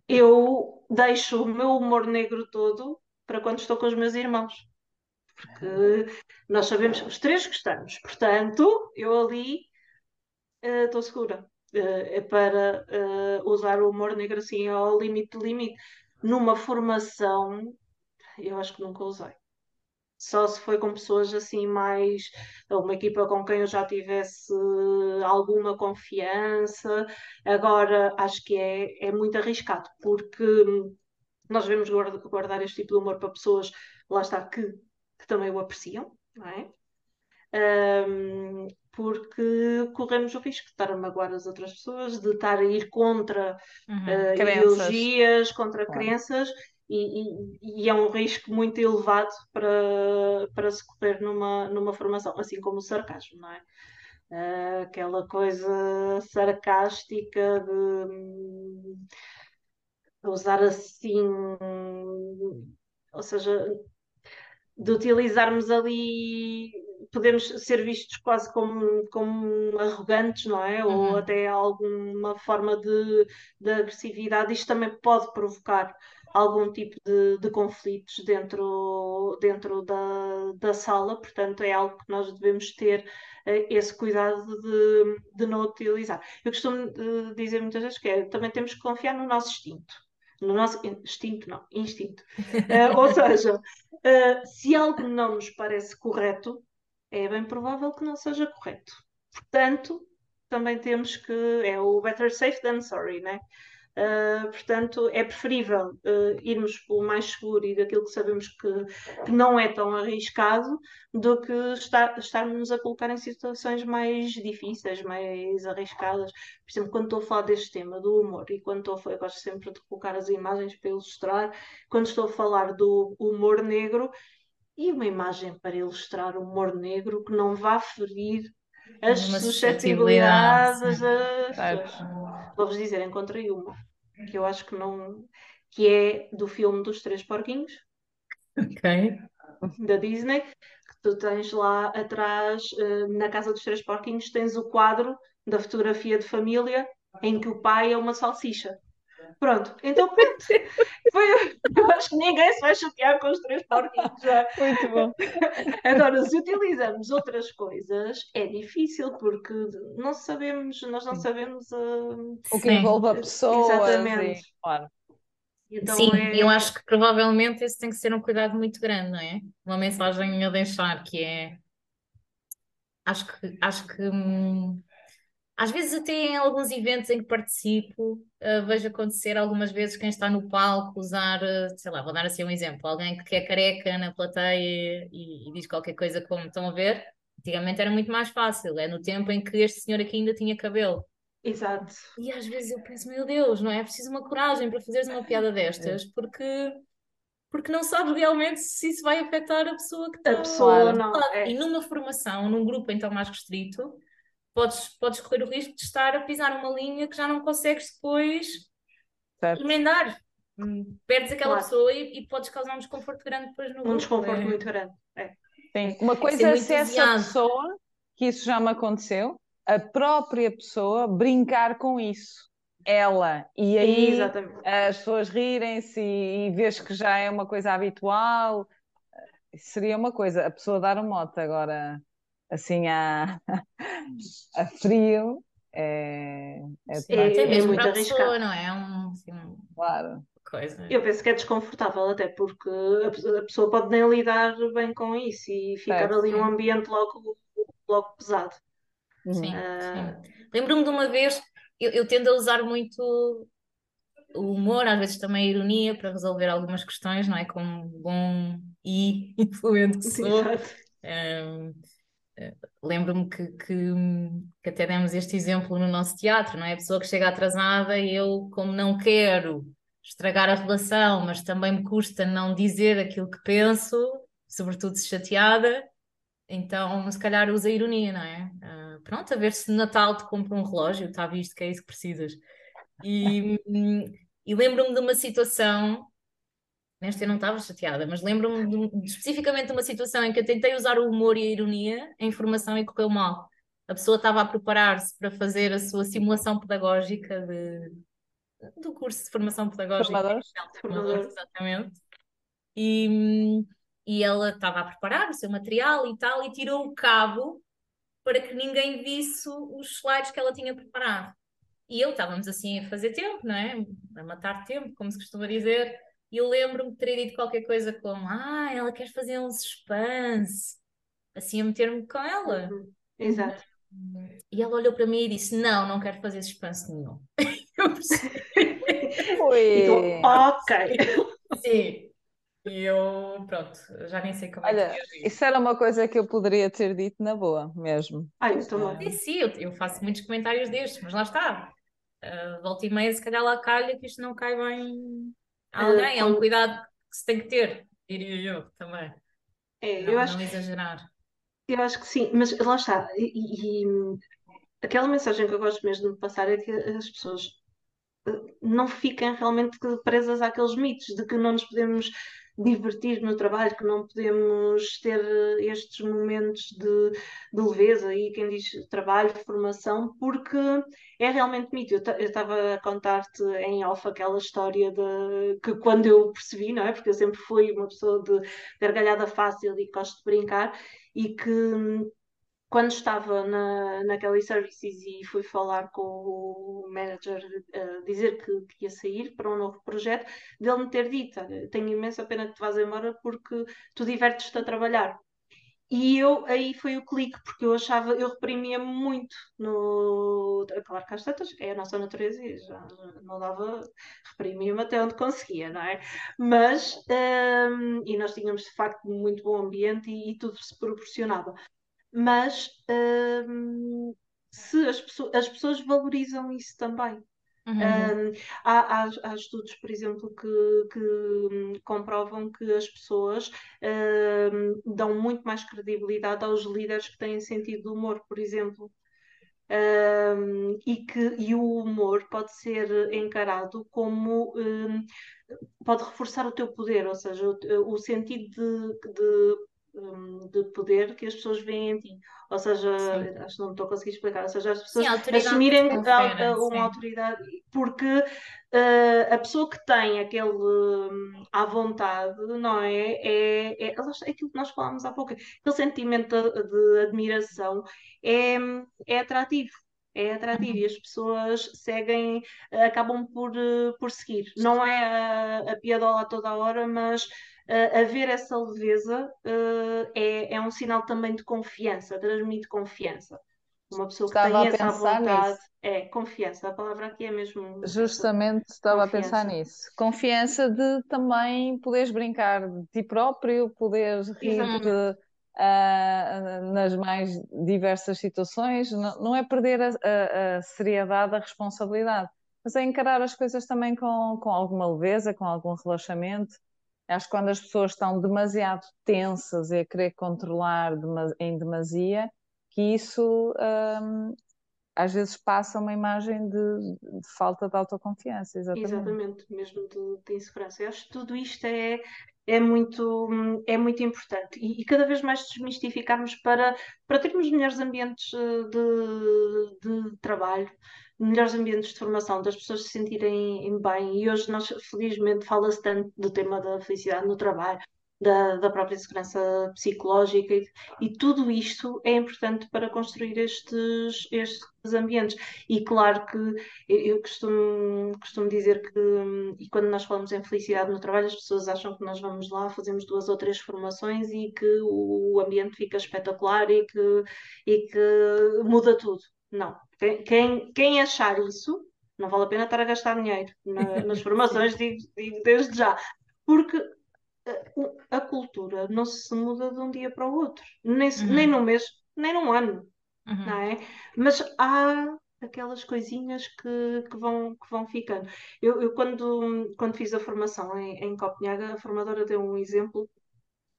Eu deixo o meu humor negro todo para quando estou com os meus irmãos. Porque nós sabemos que os três gostamos. Portanto, eu ali uh, estou segura. Uh, é para uh, usar o humor negro assim ao limite do limite. Numa formação, eu acho que nunca usei só se foi com pessoas assim mais uma equipa com quem eu já tivesse alguma confiança. Agora acho que é, é muito arriscado, porque nós devemos guardar este tipo de humor para pessoas, lá está, que, que também o apreciam, não é? Um, porque corremos o risco de estar a magoar as outras pessoas, de estar a ir contra uhum, uh, ideologias, contra claro. crenças e, e, e, é um risco muito elevado para, para se correr numa, numa formação, assim como o sarcasmo, não é? Uh, aquela coisa sarcástica de, de usar assim, ou seja, de utilizarmos ali podemos ser vistos quase como, como arrogantes, não é? Uhum. Ou até alguma forma de, de agressividade. Isto também pode provocar algum tipo de, de conflitos dentro, dentro da, da sala, portanto, é algo que nós devemos ter uh, esse cuidado de, de não utilizar. Eu costumo uh, dizer muitas vezes que é, também temos que confiar no nosso instinto. No nosso instinto, não, instinto. Uh, <laughs> ou seja, se algo não nos parece correto, é bem provável que não seja correto. Portanto, também temos que. É o better safe than sorry, né? Uh, portanto, é preferível uh, irmos pelo mais seguro e daquilo que sabemos que, que não é tão arriscado do que estar, estarmos a colocar em situações mais difíceis, mais arriscadas. Por exemplo, quando estou a falar deste tema do humor e quando estou a falar, gosto sempre de colocar as imagens para ilustrar, quando estou a falar do humor negro e uma imagem para ilustrar o humor negro que não vá ferir as suscetibilidades pessoas. Vou-vos dizer, encontrei uma que eu acho que não. que é do filme dos Três Porquinhos. Ok. Da Disney, que tu tens lá atrás, eh, na Casa dos Três Porquinhos, tens o quadro da fotografia de família em que o pai é uma salsicha. Pronto, então pronto. <laughs> Foi, eu acho que ninguém se vai chatear com os três porquinhos já. Muito bom. <laughs> Agora, se utilizamos outras coisas, é difícil, porque não sabemos, nós não sabemos uh, o que envolve a pessoa. Exatamente. E, claro. Então Sim, é... eu acho que provavelmente esse tem que ser um cuidado muito grande, não é? Uma mensagem a deixar que é. Acho que, acho que hum, às vezes até em alguns eventos em que participo, uh, vejo acontecer algumas vezes quem está no palco usar, uh, sei lá, vou dar assim um exemplo, alguém que é careca na plateia e, e, diz qualquer coisa como estão a ver, antigamente era muito mais fácil, é no tempo em que este senhor aqui ainda tinha cabelo. Exato. E às vezes eu penso, meu Deus, não é? É preciso uma coragem para fazeres uma piada destas, porque porque não sabes realmente se isso vai afetar a pessoa que está a pessoa não é. e numa formação, num grupo então mais restrito, podes, podes correr o risco de estar a pisar uma linha que já não consegues depois certo. emendar. Hum, perdes aquela claro. pessoa e, e, podes causar um desconforto grande depois no Um grupo. desconforto é. muito grande. É. Sim. Uma coisa é se essa pessoa, que isso já me aconteceu, a própria pessoa brincar com isso. Ela. E aí Exatamente. as pessoas rirem-se e, e vês que já é uma coisa habitual. Seria uma coisa, a pessoa dar um mote agora assim a, <laughs> a frio é, é, Sim, é, é muito arriscado. Pessoa, não é? Um, assim, claro. Coisa. Eu penso que é desconfortável até porque a pessoa pode nem lidar bem com isso e ficar é, ali sim. um ambiente logo, logo pesado. Sim, uh... sim. Lembro-me de uma vez eu, eu tendo a usar muito o humor, às vezes também a ironia, para resolver algumas questões, não é? Como bom e influente que sou. Um, Lembro-me que, que, que, até demos este exemplo no nosso teatro, não é? A pessoa que chega atrasada e eu, como não quero estragar a relação, mas também me custa não dizer aquilo que penso, sobretudo se chateada, então se calhar usa ironia, não é? Uh, pronto, a ver se no Natal te compra um relógio, está visto que é isso que precisas. E, e lembro-me de uma situação, nesta eu não estava chateada, mas lembro-me de, especificamente de uma situação em que eu tentei usar o humor e a ironia em formação e correu mal. A pessoa estava a preparar-se para fazer a sua simulação pedagógica de, do curso de formação pedagógica. Formadores. Formadores, exatamente. E, e ela estava a preparar o seu material e tal, e tirou o cabo para que ninguém visse os slides que ela tinha preparado. E eu estávamos assim a fazer tempo, não é? A matar tempo, como se costuma dizer. E eu lembro-me de ter dito qualquer coisa como: Ah, ela quer fazer um suspense. Assim a meter-me com ela. Uhum. Exato. E ela olhou para mim e disse: Não, não quero fazer suspense nenhum. <laughs> eu percebi. Então, ok. <laughs> Sim. E eu, pronto, já nem sei como Olha, é que isso era uma coisa que eu poderia ter dito na boa, mesmo. Ai, estou Sim, sim, eu, eu, faço muitos comentários destes, mas lá está. Uh, volta e meia, se calhar lá calha que isto não cai bem alguém. Uh, é um cuidado que se tem que ter, diria eu também. É, não, eu acho não exagerar. Eu acho que sim, mas lá está. E, e, aquela mensagem que eu gosto mesmo de passar é que as pessoas uh, não fiquem realmente presas àqueles mitos de que não nos podemos divertir no trabalho, que não podemos ter eh, estes momentos de, de leveza e quem diz trabalho, formação, porque é realmente mito. Eu estava a contar-te em off aquela história de que quando eu percebi, não é? Porque eu sempre fui uma pessoa de gargalhada fácil e gosto de brincar, e que quando estava na, na Kelly Services e fui falar com o manager, uh, dizer que, que, ia sair para um novo projeto, dele me ter dito: tenho imensa pena que te vás embora porque tu divertes-te a trabalhar. E eu, aí foi o clique, porque eu achava, eu reprimia muito no. Claro que às tantas é a nossa natureza e já não dava, reprimia-me até onde conseguia, não é? Mas, um, e nós tínhamos de facto muito bom ambiente e, e tudo se proporcionava mas hum, se as, pessoas, as pessoas valorizam isso também. Uhum. Um, há, há, há, estudos, por exemplo, que, que hum, comprovam que as pessoas um, dão muito mais credibilidade aos líderes que têm sentido de humor, por exemplo. Um, e que e o humor pode ser encarado como um, pode reforçar o teu poder, ou seja, o, o sentido de, de um, de poder que as pessoas veem em ti. Ou seja, sim. acho que não estou a conseguir explicar, ou seja, as pessoas sim, assumirem confere, a, uma autoridade, porque uh, a pessoa que tem aquele um, à vontade, não é? É, é, é aquilo que nós falámos há pouco, aquele sentimento de, de admiração é, é atrativo é atrativo e as pessoas seguem, acabam por, por seguir. Não é a, a piadola toda a hora, mas uh, haver essa leveza uh, é, é um sinal também de confiança, transmite confiança. Uma pessoa que estava tem essa vontade nisso. é confiança. A palavra aqui é mesmo. Justamente estava confiança. a pensar nisso. Confiança de também poderes brincar de ti próprio, poderes rir uh, nas mais diversas situações. Não, não é perder a, a, a, seriedade, a responsabilidade, mas é encarar as coisas também com, com alguma leveza, com algum relaxamento. Acho que quando as pessoas estão demasiado tensas e a querer controlar em demasia, que isso um, às vezes passa uma imagem de, de, falta de autoconfiança. Exatamente, exatamente mesmo de, de insegurança. Eu acho que tudo isto é, é, muito, é muito importante e, e, cada vez mais desmistificarmos para, para termos melhores ambientes eh, de, de trabalho melhores ambientes de formação, das pessoas se sentirem bem. E hoje, nós, felizmente, fala-se tanto do tema da felicidade no trabalho, da, da própria segurança psicológica, e, e, tudo isto é importante para construir estes, estes ambientes. E claro que eu costumo, costumo dizer que, e quando nós falamos em felicidade no trabalho, as pessoas acham que nós vamos lá, fazemos duas ou três formações e que o ambiente fica espetacular e que, e que muda tudo Não. Quem, quem, achar isso, não vale a pena estar a gastar dinheiro na, nas <laughs> formações, digo, digo desde já. Porque a, a, cultura não se muda de um dia para o outro, nem, uhum. nem num mês, nem num ano, uhum. não é? Mas há aquelas coisinhas que, que, vão, que vão ficando. Eu, eu quando, quando fiz a formação em, em Copenhaga, a formadora deu um exemplo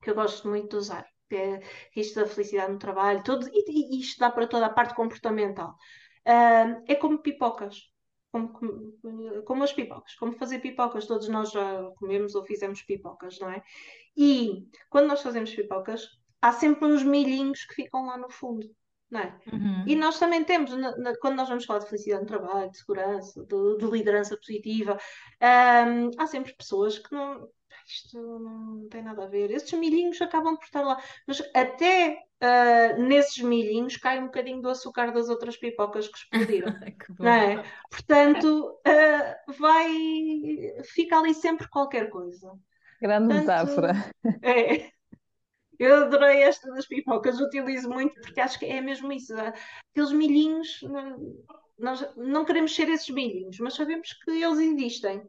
que eu gosto muito de usar, é isto da felicidade no trabalho, todo, e, e isto dá para toda a parte comportamental. Uh, é como pipocas. Como, como, como, as pipocas, como fazer pipocas, todos nós já comemos ou fizemos pipocas, não é? E quando nós fazemos pipocas, há sempre uns milhinhos que ficam lá no fundo não é? Uhum. E nós também temos, na, na, quando nós vamos falar de felicidade no trabalho, de segurança, de, de liderança positiva, um, há sempre pessoas que não. Isto não tem nada a ver. Esses milhinhos acabam por estar lá. Mas até uh, nesses milhinhos cai um bocadinho do açúcar das outras pipocas que explodiram. <laughs> que não é? Portanto, uh, vai. Fica ali sempre qualquer coisa. Grande Portanto, metáfora. <laughs> É. Eu adorei esta das pipocas, utilizo muito porque acho que é mesmo isso. Aqueles milhinhos, nós não queremos ser esses milhinhos, mas sabemos que eles existem.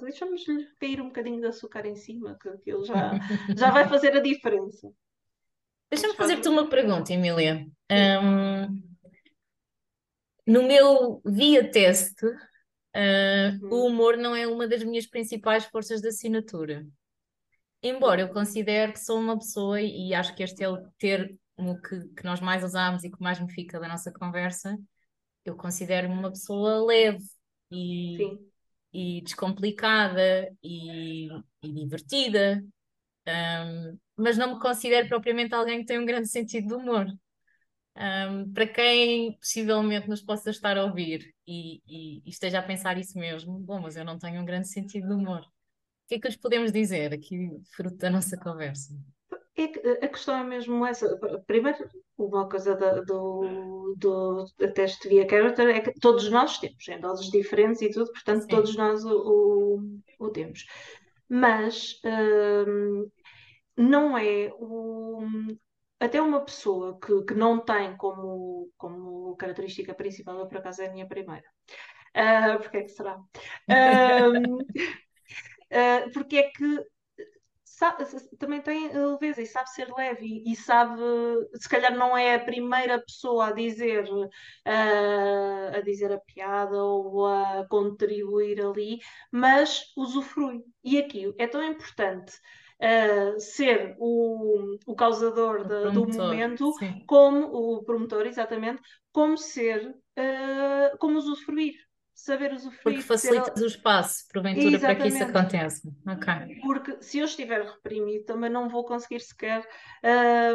Deixamos-lhe cair um bocadinho de açúcar em cima, que aquilo já, <laughs> já vai fazer a diferença. Deixa-me fazer-te uma pergunta, Emília. Um, no meu via teste, uh, o humor não é uma das minhas principais forças de assinatura. Embora eu considere que sou uma pessoa, e acho que este é o termo que, que nós mais usamos e que mais me fica da nossa conversa, eu considero-me uma pessoa leve e, e descomplicada e, e divertida, um, mas não me considero propriamente alguém que tem um grande sentido de humor. Um, para quem possivelmente nos possa estar a ouvir e, e, e, esteja a pensar isso mesmo, bom, mas eu não tenho um grande sentido de humor que é que lhes podemos dizer aqui, fruto da nossa conversa? É que, a questão é mesmo essa. Primeiro, uma coisa da, do, do teste via character é que todos nós temos, em doses diferentes e tudo, portanto, Sim. todos nós o, o, o temos. Mas hum, não é o, até uma pessoa que, que não tem como, como característica principal, eu por acaso é a minha primeira. Uh, <laughs> porque é que será? Um, uh, porque é que sabe, também tem leveza e sabe ser leve e, e, sabe, se calhar não é a primeira pessoa a dizer, uh, a dizer a piada ou a contribuir ali, mas usufrui. E aqui é tão importante. Uh, ser o, o causador de, do momento, sim. como o promotor, exatamente, como ser, uh, como usufruir saber usufruir. Porque facilitas ser... o espaço, porventura, Exatamente. para que isso aconteça. Okay. Porque se eu estiver reprimido, também não vou conseguir sequer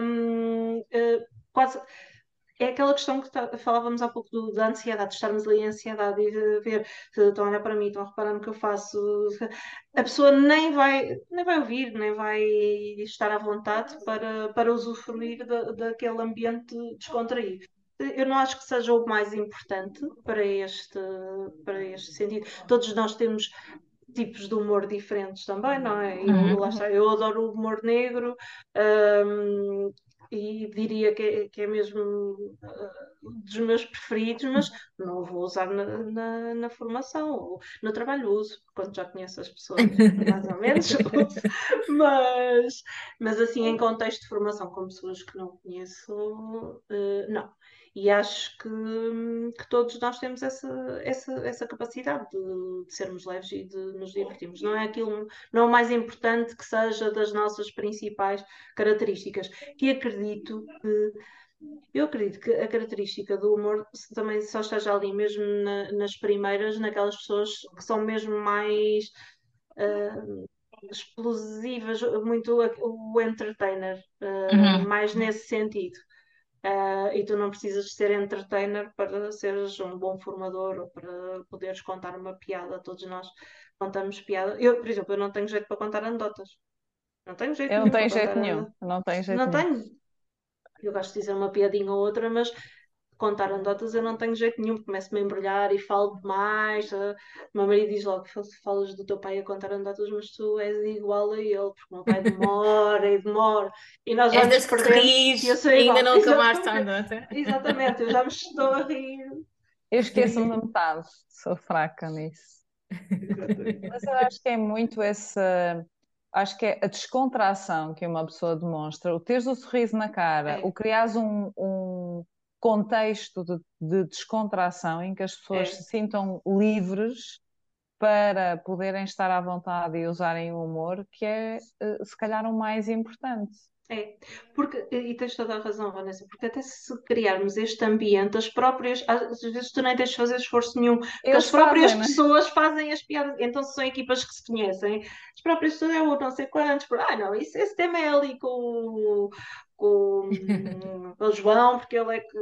hum, uh, quase. É aquela questão que falávamos há pouco do, da ansiedade, de estarmos ali em ansiedade e de ver se estão a olhar para mim, estão a reparar no que eu faço. A pessoa nem vai, nem vai ouvir, nem vai estar à vontade para, para usufruir da, daquele ambiente descontraído eu não acho que seja o mais importante para este, para este sentido. Todos nós temos tipos de humor diferentes também, não é? Eu, uhum. lá está, eu adoro o humor negro um, e diria que é, que é mesmo uh, dos meus preferidos, mas não vou usar na, na, na, formação ou no trabalho uso, quando já conheço as pessoas, mais ou menos <laughs> mas, mas assim em contexto de formação com pessoas que não conheço, uh, não. E acho que, que todos nós temos essa, essa, essa capacidade de, de, sermos leves e de nos divertirmos. Não é aquilo, não é o mais importante que seja das nossas principais características. Que acredito que eu acredito que a característica do humor também só esteja ali mesmo na, nas primeiras, naquelas pessoas que são mesmo mais uh, explosivas, muito o entertainer, uh, uhum. mais nesse sentido. Uh, e tu não precisas ser entertainer para seres um bom formador ou para poderes contar uma piada. Todos nós contamos piada. Eu, por exemplo, eu não tenho jeito para contar anedotas. Não tenho jeito Eu não tenho jeito nenhum. Não tenho jeito não nenhum. tenho. Eu gosto de dizer uma piadinha ou outra, mas contar anedotas eu não tenho jeito nenhum, porque começo-me a embrulhar e falo demais. Uh, o meu marido diz logo: falas do teu pai a contar anedotas, mas tu és igual a ele, porque o meu pai demora <laughs> e demora. E nós vamos das E eu sou e ainda igual. não acabaste a Exatamente. anedota. Exatamente, eu já me estou a rir. Eu esqueço-me de metade, sou fraca nisso. Mas eu acho que é muito essa. Acho que é a descontração que uma pessoa demonstra, o teres o sorriso na cara, É. o criares um, um contexto de, de descontração em que as pessoas É. se sintam livres para poderem estar à vontade e usarem o humor, que é eh, se calhar o mais importante. É, porque, e tens toda a razão, Vanessa, porque até se criarmos este ambiente, as próprias, às vezes tu nem tens de fazer esforço nenhum, as próprias fazem, né? pessoas fazem as piadas, então se são equipas que se conhecem, as próprias pessoas é o não sei quantos, por, ah não, isso, esse tema é ali com, o- com, <laughs> o João, porque ele é que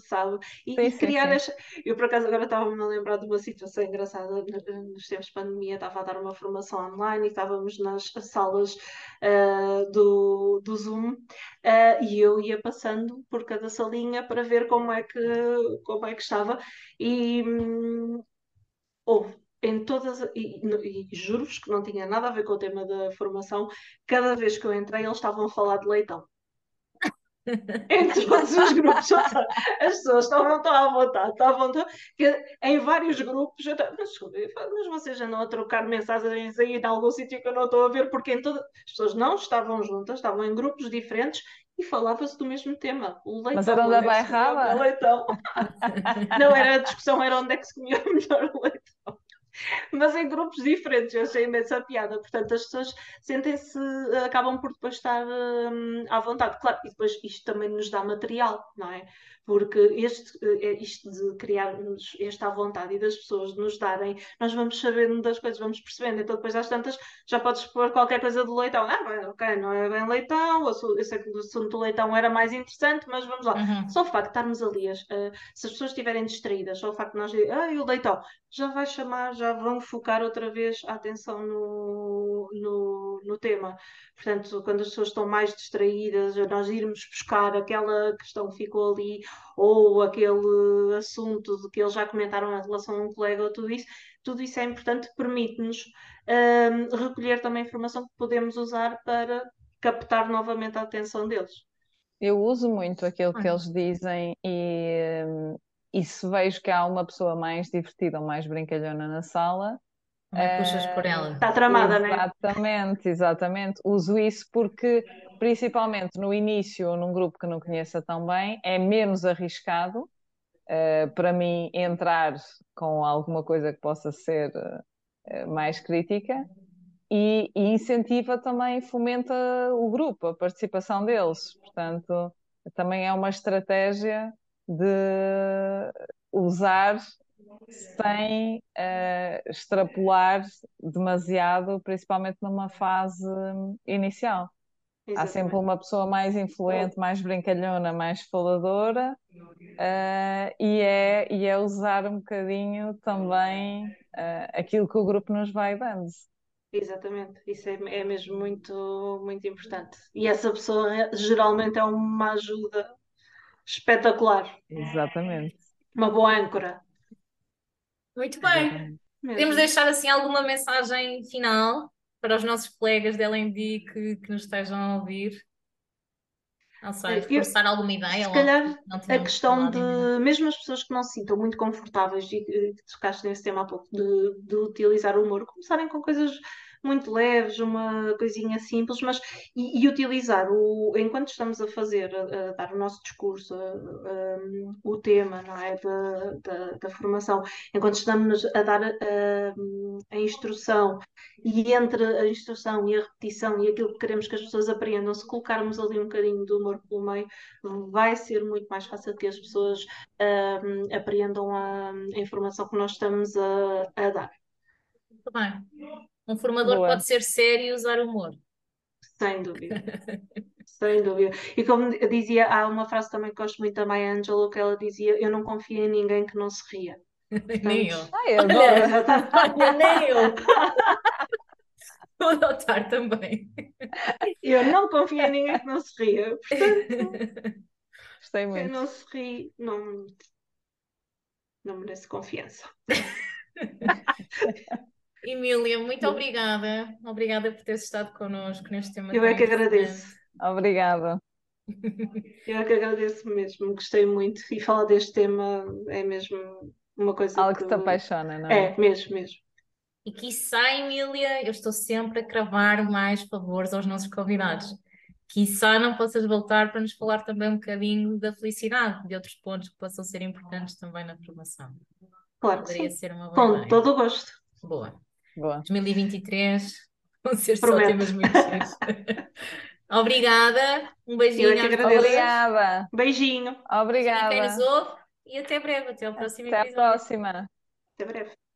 sabe, e, Sim, e criar sim. esta, eu por acaso agora estava-me a lembrar de uma situação engraçada, nos tempos de pandemia estava a dar uma formação online e estávamos nas salas ah, do, do Zoom, ah, e eu ia passando por cada salinha para ver como é que, como é que estava, e hum, houve em todas, e, e- juro-vos que não tinha nada a ver com o tema da formação, cada vez que eu entrei eles estavam a falar de leitão. <laughs> Em todos os grupos, as pessoas estavam tão à vontade, tão à vontade, que em vários grupos, eu estava, mas, mas vocês andam a trocar mensagens aí em algum sítio que eu não estou a ver, porque em toda... as pessoas não estavam juntas, estavam em grupos diferentes e falava-se do mesmo tema, o Mas leitão, eram da onde é se comia o leitão. <laughs> Não, era a discussão, era onde é que se comia o melhor leitão mas em grupos diferentes, eu achei imensa piada. Portanto, as pessoas sentem-se, acabam por depois estar hum, à vontade. Claro, e depois isto também nos dá material, não é? Porque este, eh, isto de criarmos esta à vontade e das pessoas nos darem, nós vamos sabendo das coisas, vamos percebendo. Então, depois às tantas, já podes pôr qualquer coisa do leitão. Ah, bem, ok, não é bem leitão, eu sei que o assunto do leitão era mais interessante, mas vamos lá. Uhum. Só o facto de estarmos ali, as- eh, se as pessoas estiverem distraídas, só o facto de nós dizermos, ah, e o leitão, já vai chamar, já vão focar outra vez a atenção no, no, no tema. Portanto, quando as pessoas estão mais distraídas, nós irmos buscar aquela questão que ficou ali, ou aquele assunto de que eles já comentaram em relação a um colega, ou tudo isso, tudo isso é importante, permite-nos hum, recolher também informação que podemos usar para captar novamente a atenção deles. Eu uso muito aquilo que Olha. eles dizem e, hum, e se vejo que há uma pessoa mais divertida ou mais brincalhona na sala, Também puxas por eh, ela. Está tramada, não é? Exatamente, exatamente. Uso isso porque, principalmente no início, ou num grupo que não conheça tão bem, é menos arriscado eh, para mim entrar com alguma coisa que possa ser eh, mais crítica e, e incentiva também, fomenta o grupo, a participação deles. Portanto, também é uma estratégia de usar sem eh, extrapolar demasiado, principalmente numa fase inicial. Há sempre Exatamente. uma pessoa mais influente, mais brincalhona, mais faladora, eh, e é, e é usar um bocadinho também eh, aquilo que o grupo nos vai dando. Exatamente, isso é, é mesmo muito, muito importante. E essa pessoa geralmente é uma ajuda espetacular, Exatamente, uma boa âncora. Muito bem. exatamente. Podemos deixar assim alguma mensagem final para os nossos colegas da LND que, que nos estejam a ouvir? Não sei, reforçar alguma ideia Se calhar a questão de, ainda? mesmo as pessoas que não se sintam muito confortáveis e que que tocaste nesse tema há pouco, de, de utilizar o humor, começarem com coisas muito leves, uma coisinha simples, mas e, e utilizar o, enquanto estamos a fazer, a, a dar o nosso discurso, a- o tema, não é, da, da, da formação, enquanto estamos a dar a, instrução e entre a instrução e a repetição e aquilo que queremos que as pessoas aprendam, se colocarmos ali um bocadinho de humor pelo meio, vai ser muito mais fácil que as pessoas hum, apreendam a, a informação que nós estamos a, a dar. Muito bem. Um formador Boa. pode ser sério e usar humor. Sem dúvida. Sem dúvida. E como dizia, há uma frase também que gosto muito da Maya Angelou, que ela dizia: Eu não confio em ninguém que não se ria. <laughs> Nem eu. Ai, Olha, adoro. <laughs> <laughs> olha, nem eu. Vou adotar também. Eu não confio em ninguém que não se ria. Portanto, Gostei Quem muito. não sorri não, não merece confiança. Emília, muito obrigada. Obrigada por teres estado connosco neste tema Eu é que agradeço. Obrigada. Eu é que agradeço mesmo. Gostei muito. E falar deste tema é mesmo uma coisa Algo que que. te apaixona, não é? É, mesmo, mesmo. E quiçá, Emília, eu estou sempre a cravar mais favores aos nossos convidados. Quiçá não possas voltar para nos falar também um bocadinho da felicidade, de outros pontos que possam ser importantes também na formação. Claro Poderia sim. ser uma boa Com todo o gosto. Boa. Boa. 2023 vão ser só Prometo. temas muito. <laughs> Obrigada, um beijinho é. Obrigada. Beijinho. Imagina quem nos Obrigada. ouve e até breve, até ao próximo Até à episódio. próxima. Até breve.